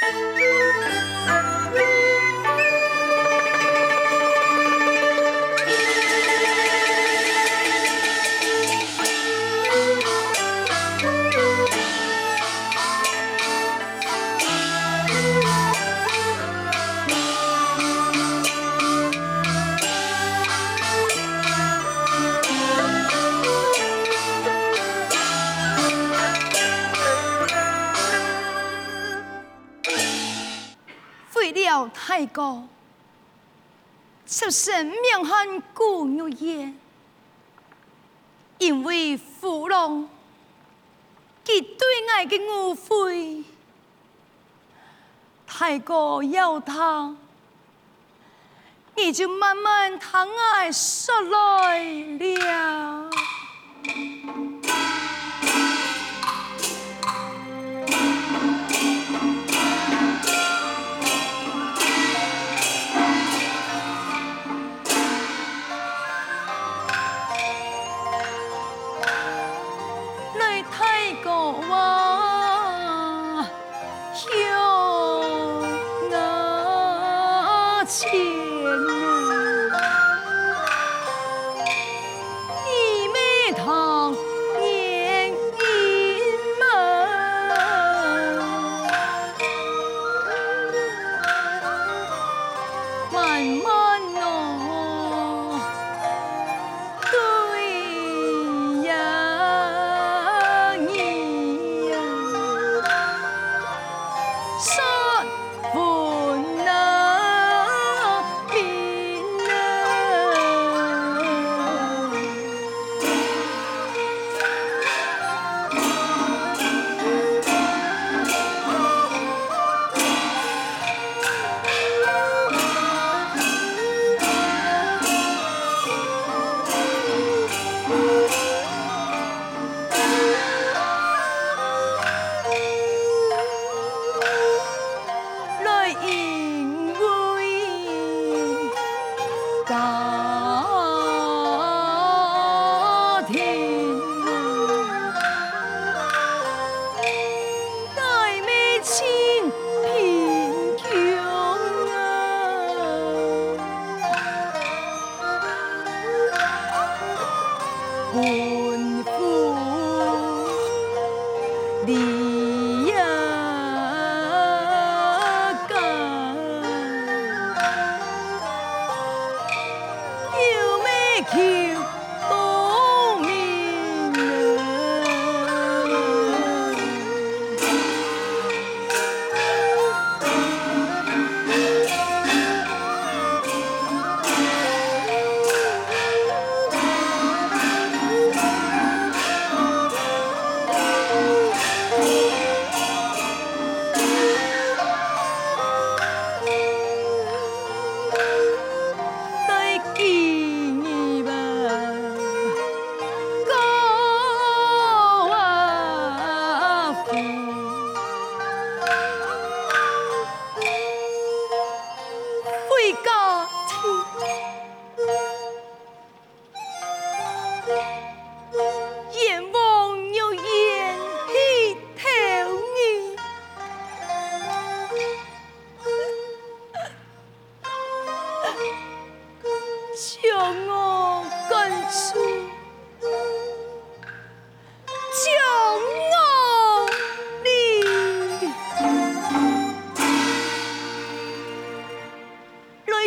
太出身名翰古玉燕，因为父郎佢对爱的误会，太过要他，你就慢慢疼爱说来了。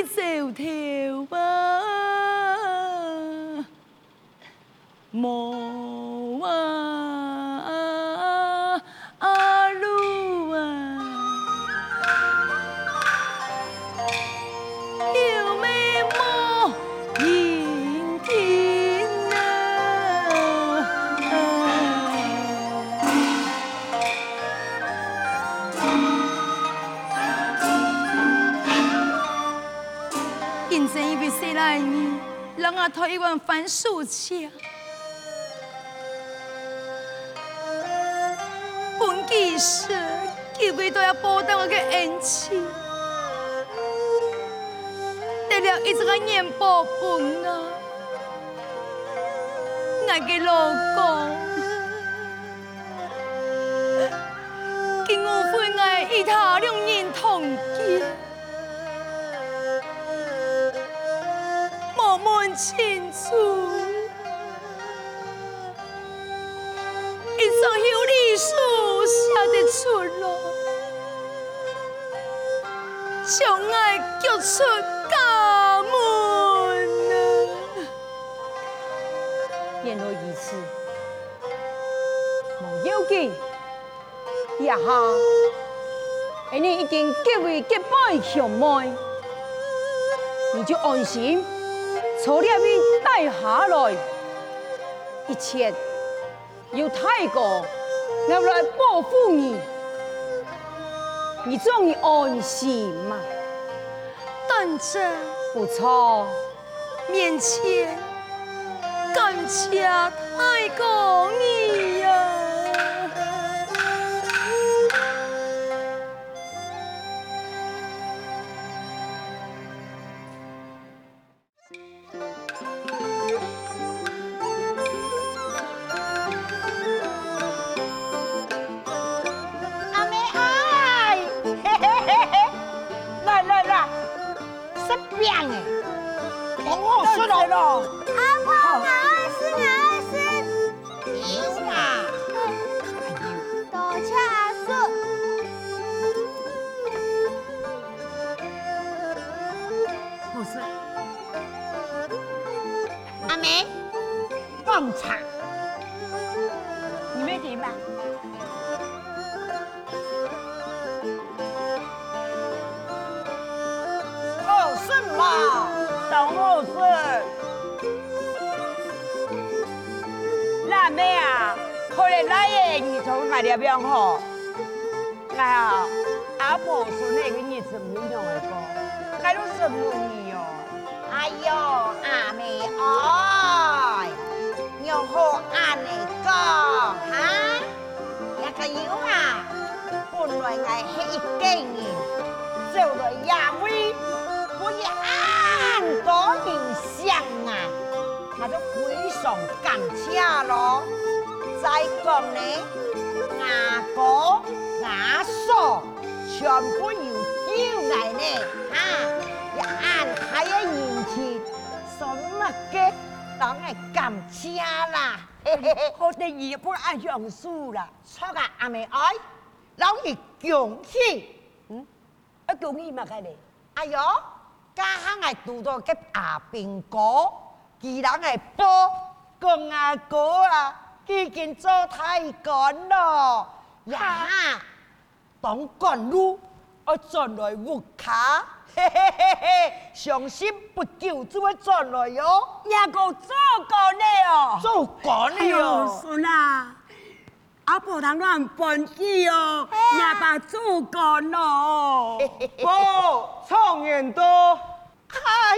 ơi xèo thiều bơ một 一碗番薯酱，本其实几位都要报答我的恩情，得了一直个年报本啊，我的老公，给我分爱一他两年。清楚，一张有礼书写得出来，将爱交出家门啊！原来如此，无要紧，爷下，因为已经结为结拜兄妹，你就安心。从那边带下来，一切由太公我来保护你，你终于安心嘛？但这，不错，面前感谢太公你呀。爱迄一家人，走了亚威，可以安多人想啊，那就非常感谢咯。再讲呢。牙哥、牙嫂，全部由叫来呢，哈！也安排嘅人情，什么嘅当然感谢啦，嘿嘿嘿，我哋也不按样数啦，错个，阿妹爱，老爷恭喜，嗯，啊恭喜嘛，个咧，哎呦，家下系拄到个阿兵哥，既然系波，讲阿哥啊。已经做太官咯，呀！当官路我转来屋卡，嘿嘿嘿嘿，伤心不久就会转来哟。也个做官的哦，做官的哦。孙啊，阿婆人乱本事哦，也把做官咯。不，创人多，哎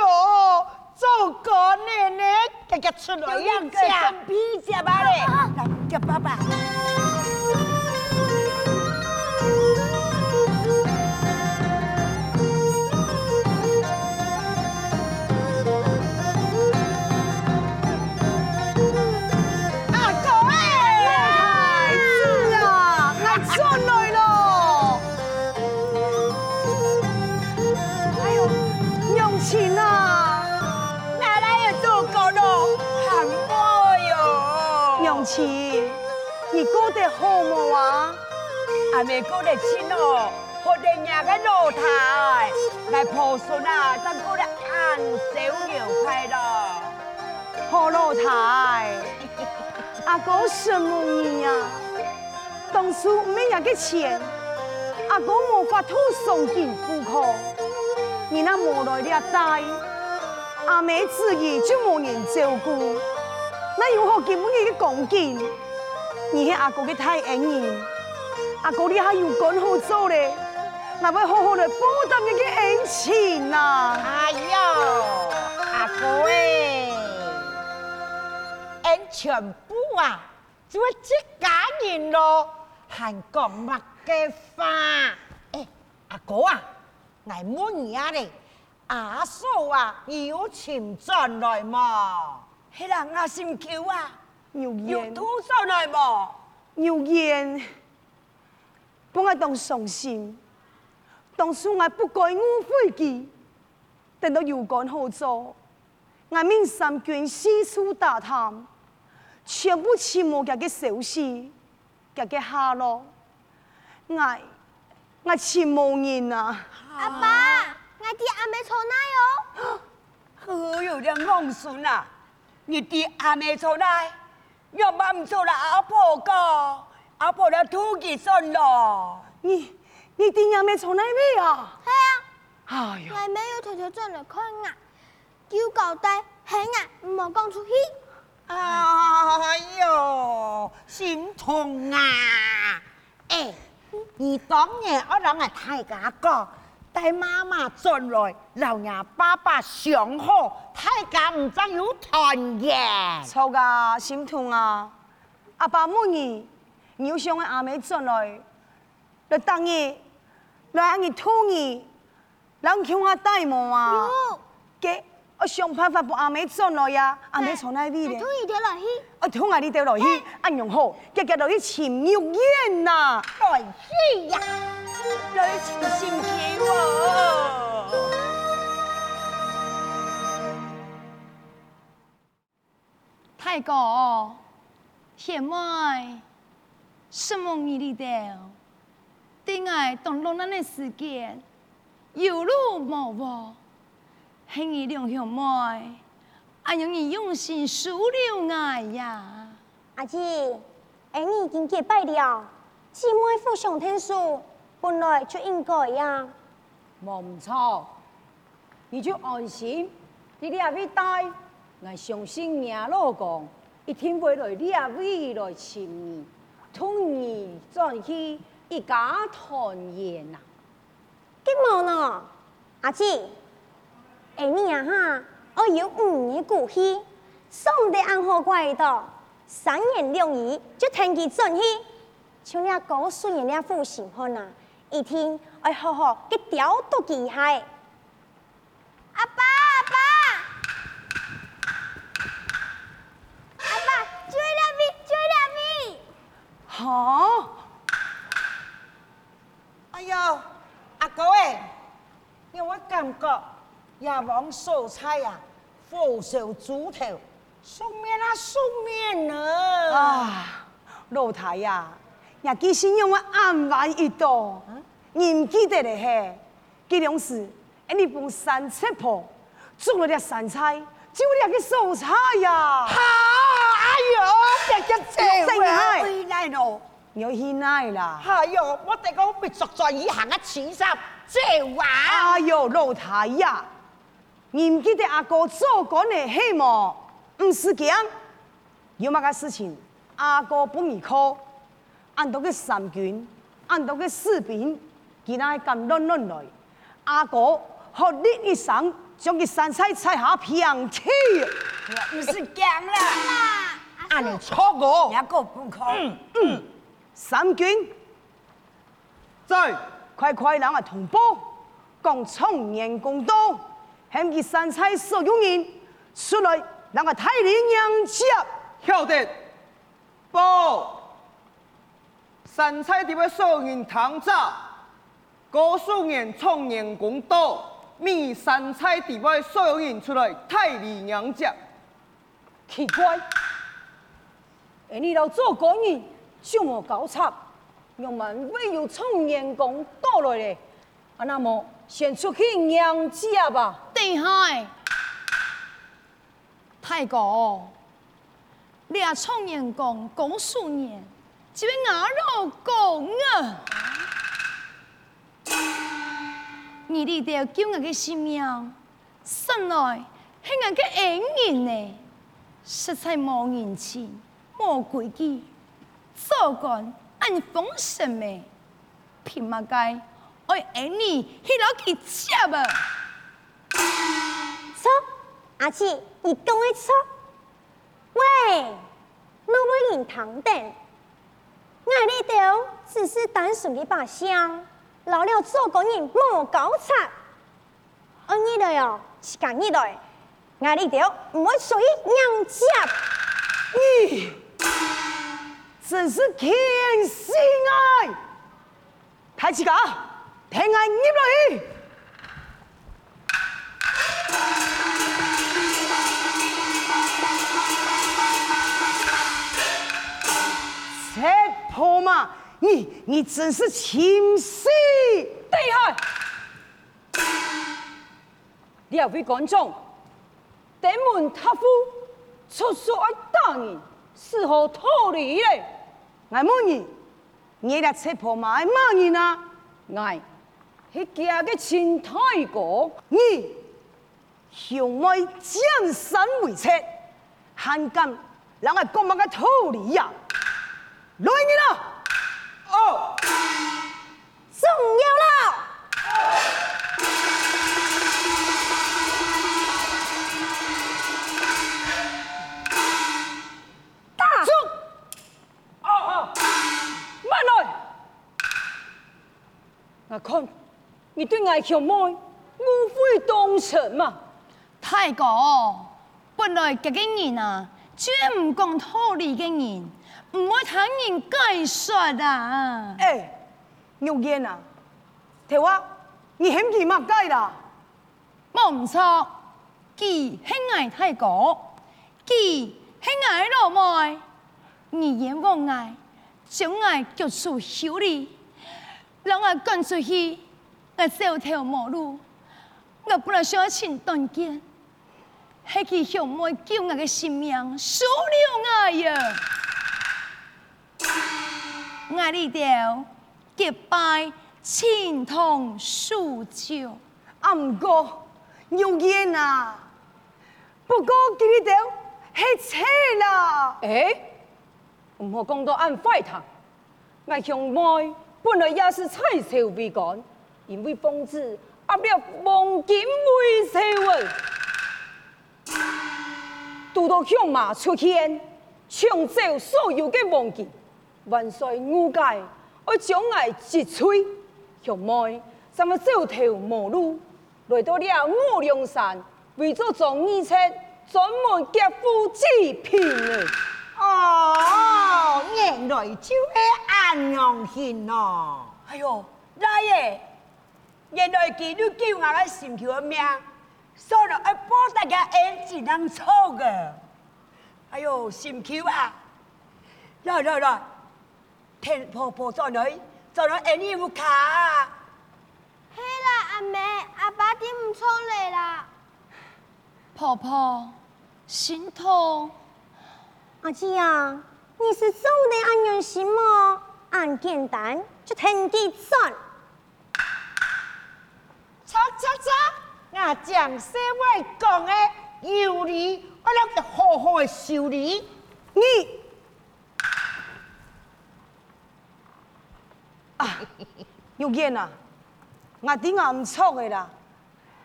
呦！做官的呢，家家出来养家，皮夹吧嘞，来叫爸爸。你过得好么啊？还没过得亲哦，我哋 nhà cái đồ 台，来抱孙啊，咱过得安小牛快乐。好老太，阿哥什么你呀？当初没那个钱，阿哥无法度送进户口，你那无来的带，阿妹自己就无人照顾，那如何给我一个贡献？你系阿哥嘅太恩人，阿哥你还有干好做咧，那要好好的报答你嘅恩情呐！哎呦，阿哥诶，恩全部啊，就这家人咯，还讲乜嘅话？诶，阿哥啊，挨满年咧，阿嫂啊，有钱赚来嘛？迄人阿心桥啊！有有多少来无？有烟，不爱当伤心，当初我不该误会佢，等到有干好做，我命三军四处打探，全部全无家嘅消息，家嘅下落，我我全无人啊！阿爸，我爹还没出来哦。哎呦，这王孙啊，你爹还没出来，要么唔出来阿婆个，阿婆的土鸡算咯。你你弟还没出来未啊？系啊，哎呀，我没有偷偷转来看啊，叫交代系啊，唔好讲出去。哎呦，心痛啊！哎，你当年我让我太家讲，带妈妈进来，老娘爸爸上好，太家唔真有团圆。错噶，心痛啊！阿爸母儿，你要想我阿妹转来，来等你来阿你吐你，人叫我带毛啊！给我想办法把阿妹转来呀！阿妹从哪里咧你？同意掉落去？我同阿你掉落去，安用好，结结落去情玉燕呐！来去呀！来情心机喎。太哥，现在什么你哩的？定爱当落难的时间，有路无无，系你两兄妹，俺让你用心收留爱呀。阿姊，哎，你已经结拜了，姊妹互相听书，本来就应该呀。冇唔错，你就安心，你俩会带，我相信你老公一定会来俩未来亲你，同你转去一家团圆呐。结冇呢，阿姊，哎你啊哈，我有五年古稀，送得安好怪的，三言两语就听佢转去，像俩高顺人俩父亲看呐，一听哎好好，佢调都厉害。阿爸阿爸，阿爸追两米追两米。哈？哎呦，阿哥哎，因为我感觉也往素菜呀，火烧猪头，送面啊送面呢。啊，老太呀，也记信用我安排一道，你唔记得嘞嘿？这种事，哎，你帮三七婆做了点山菜，就两个素菜呀。哈，哎呦，这个这哎回来咯。你要去哪啦？哎呦，我哋讲别作在以行嘅此生，这话。哎呦，老太呀，你唔记得阿哥做过的戏么？唔是讲，有乜个事情，阿哥帮你靠，按到个三军，按到个士兵，佢那咁乱乱来，阿哥学你一生，将佢山菜菜下平起。唔是讲啦，按你错我。一个不可。三军，在快快让我同胞讲청年公道，向佢山菜所有人出来，让我太平洋接。晓得报山菜地位所有人堂早，高素年청年公道，米山菜地位所有人出来太平洋接。奇怪，哎你老做工人就冇搞错，又问为有청年公到来咧，啊那么先出去娘家吧。对海，太哥，你啊创年公公数年，这位我老公啊，你哋都要叫我嘅性命，生来系我嘅恩人呢，实在冇人情，冇规矩，做官按风声咩，凭乜解爱恩你去攞去接啊？阿姊，你讲的错。喂，老母人堂等，我呢度只是单纯的把香，老了做工人莫搞错。我呢度哟，是讲呢度，我呢度唔会属于娘家。咦，真是天心爱！太子家，听我入来。你你真是情绪厉害！两位观众，登门踏户，出手爱打你，是何道理嘞？俺问你，你俩吃破嘛爱骂你呢？爱是家个亲太哥，你向外江山为贼，还敢让俺讲嘛个道理呀？来人啊！哦，重要了。打住！哦哦，慢来！我看你对爱兄妹误会当成嘛？太哥，本来这个人啊，绝唔讲道理嘅人，唔会听人解说啊。哎，牛烟啊，睇话，你嫌弃嘛解啦？冇唔错，佢系爱太哥，佢系爱老妹，你眼望爱，将爱脚出修理，让我赶出去，我走条马路，我本来想要请断剑，系佢向妹救我嘅性命，收了我呀！我呢条结拜情同诉旧。啊，唔过牛烟啊，不过佢哋都系错啦。哎，唔好讲到按坏他，爱兄妹本来也是彩袖为干，因为疯子压了黄金为社会，拄到向马出现，抢走所有的黄金，万岁误解，我将爱一吹，兄妹咱们走条马路，来到了五龙山，为咗做义车，专门劫富济贫的。哦，原来就系安阳县哦。哎呦，来耶，原来佢都救我嘅心桥嘅命，所以爱帮大家恩只能错嘅。哎呦，心桥啊，来来来，听婆婆再来，再来恩义无卡。系啦，阿妹，阿爸点唔出嚟啦？婆婆，心痛。阿姊啊，你是做的安用心吗？按简单就听佢算。错错错，我将社会讲的有理，我俩就好好的修理你啊，牛烟啊，我点解唔错的啦？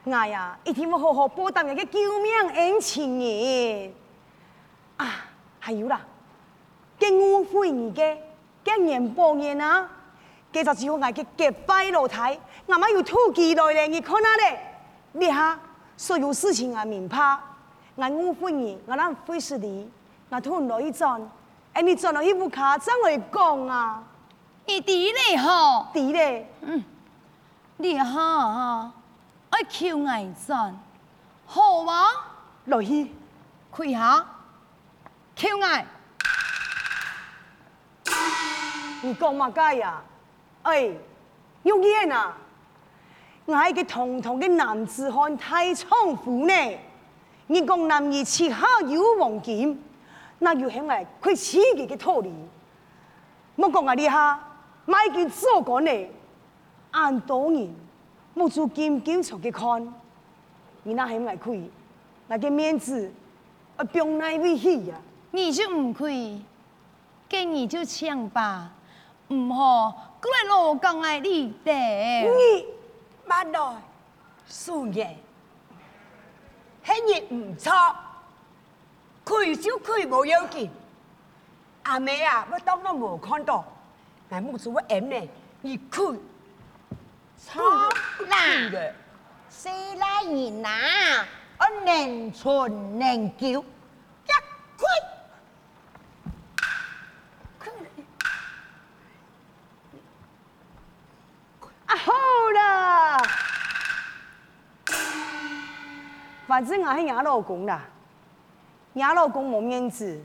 我呀，一定要好好报答人嘅救命恩情嘅。啊，还有啦，跟误会你嘅，跟年报年啊，继续只好挨嘅结拜老太，我妈有突击来咧，你看下咧，你哈所有事情啊明白，我误会你，我让费事你，我突然来一转，哎，你转到一副卡怎来讲啊？你弟你好，弟咧，你好哈，爱求爱赞，好吗？落去，开下，求爱，你讲嘛解呀？哎，有眼啊，我系个堂堂嘅男子汉太仓库呢。你讲男儿膝下有黄金，那又系咪佢自己嘅道理？莫讲啊，你哈买件做过呢，按多年冇做金金出去看，你那系咪亏？那个面子啊，병奈为起呀？你就唔亏，给你就抢吧，唔好过来老讲爱你的。你慢来，素颜，迄日唔错，开就开无要紧。阿妹啊，我当我无看到，俺母子我 M 呢，你开错啦。啦，四来人呐，我能存能救，一开。啊好啦，反正我是伢老公啦，伢老公没面子，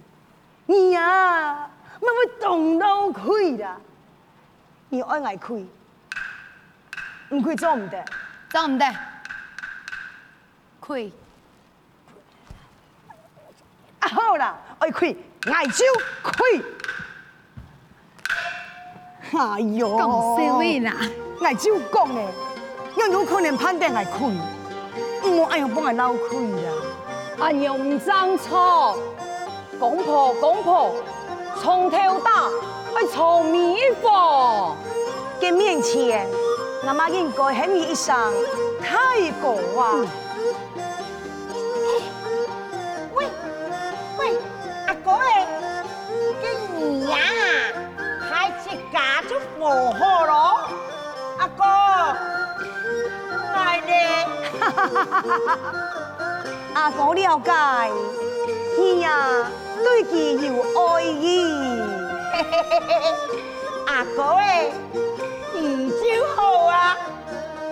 你呀，咪会动到亏啦。你爱爱开，唔开做唔得。做唔得，开，啊好啦，爱开，爱就开。哎呦，讲笑话啦，爱就讲诶，要有可能判定爱开，唔好爱用帮爱闹开啦。俺又唔争错，公婆公婆，从头打，爱从米房。见面前，我妈应该喊你一声太高啊。喂喂，阿哥诶，今年呀，开始嫁出婆婆咯，阿哥，爱呢？阿哥了解，你呀对佢有爱意。阿哥诶，你就好啊，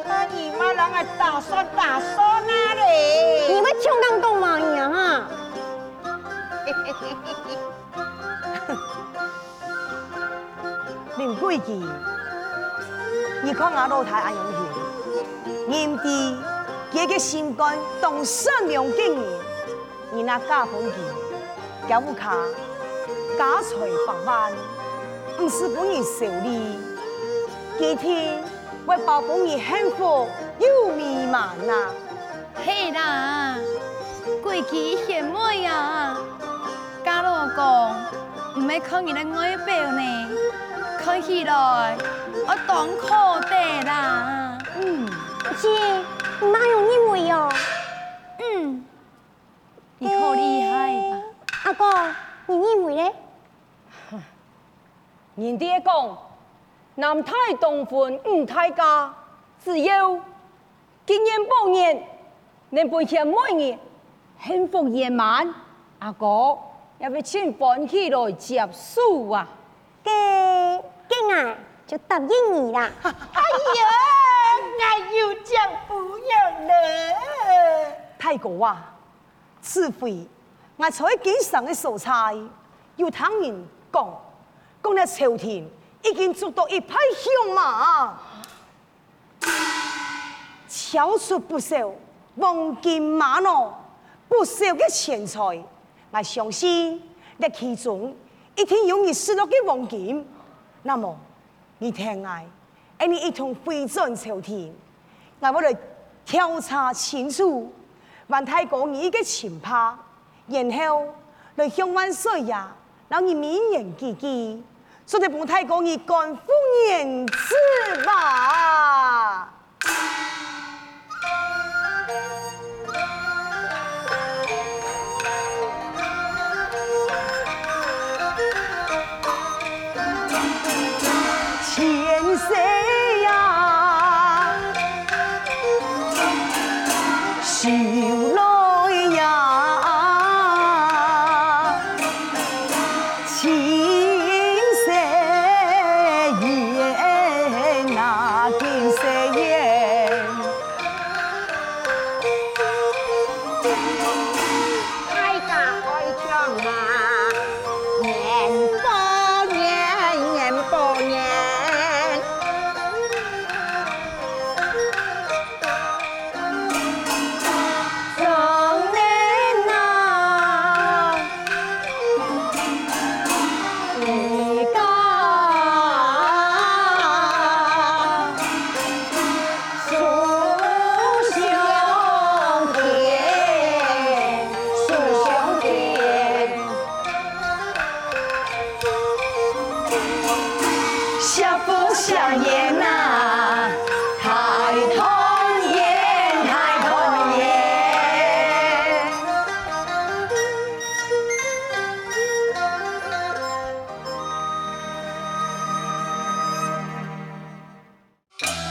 阿姨妈人个大嫂大嫂那你咧。们听当懂吗呀？哈，林贵记，你看我老太安用去，年底几个心肝当善良经营，你那嫁本记，脚不卡，家财百万，唔是本人手里。今天为保本人幸福又美满呐。嘿啦，贵气贤妹啊，家老公唔系看你的外表呢，看起来我当可得啦，嗯，姐，你哪有认为哦？嗯，你可厉害吧？阿哥，你认为呢？人哋讲，男太当婚，女太嫁，只有经验丰年，能陪前每年幸福圆满。阿哥，要不请搬起来接数啊？嘅嘅爱就答应你啦。哎呀，我又讲不要了。太公啊，此回我在经上的素菜，有听人讲，讲了朝廷已经做到一批凶马，超出不少黄金玛瑙，不少嘅钱财。我相信，在其中一定有你失落嘅黄金。那么，你听我，和你一同回转朝廷，我为了调查清楚。还太过你嘅前怕，然后来向万岁呀，让你名言记记，说得帮太过你干夫人知吧。Bye.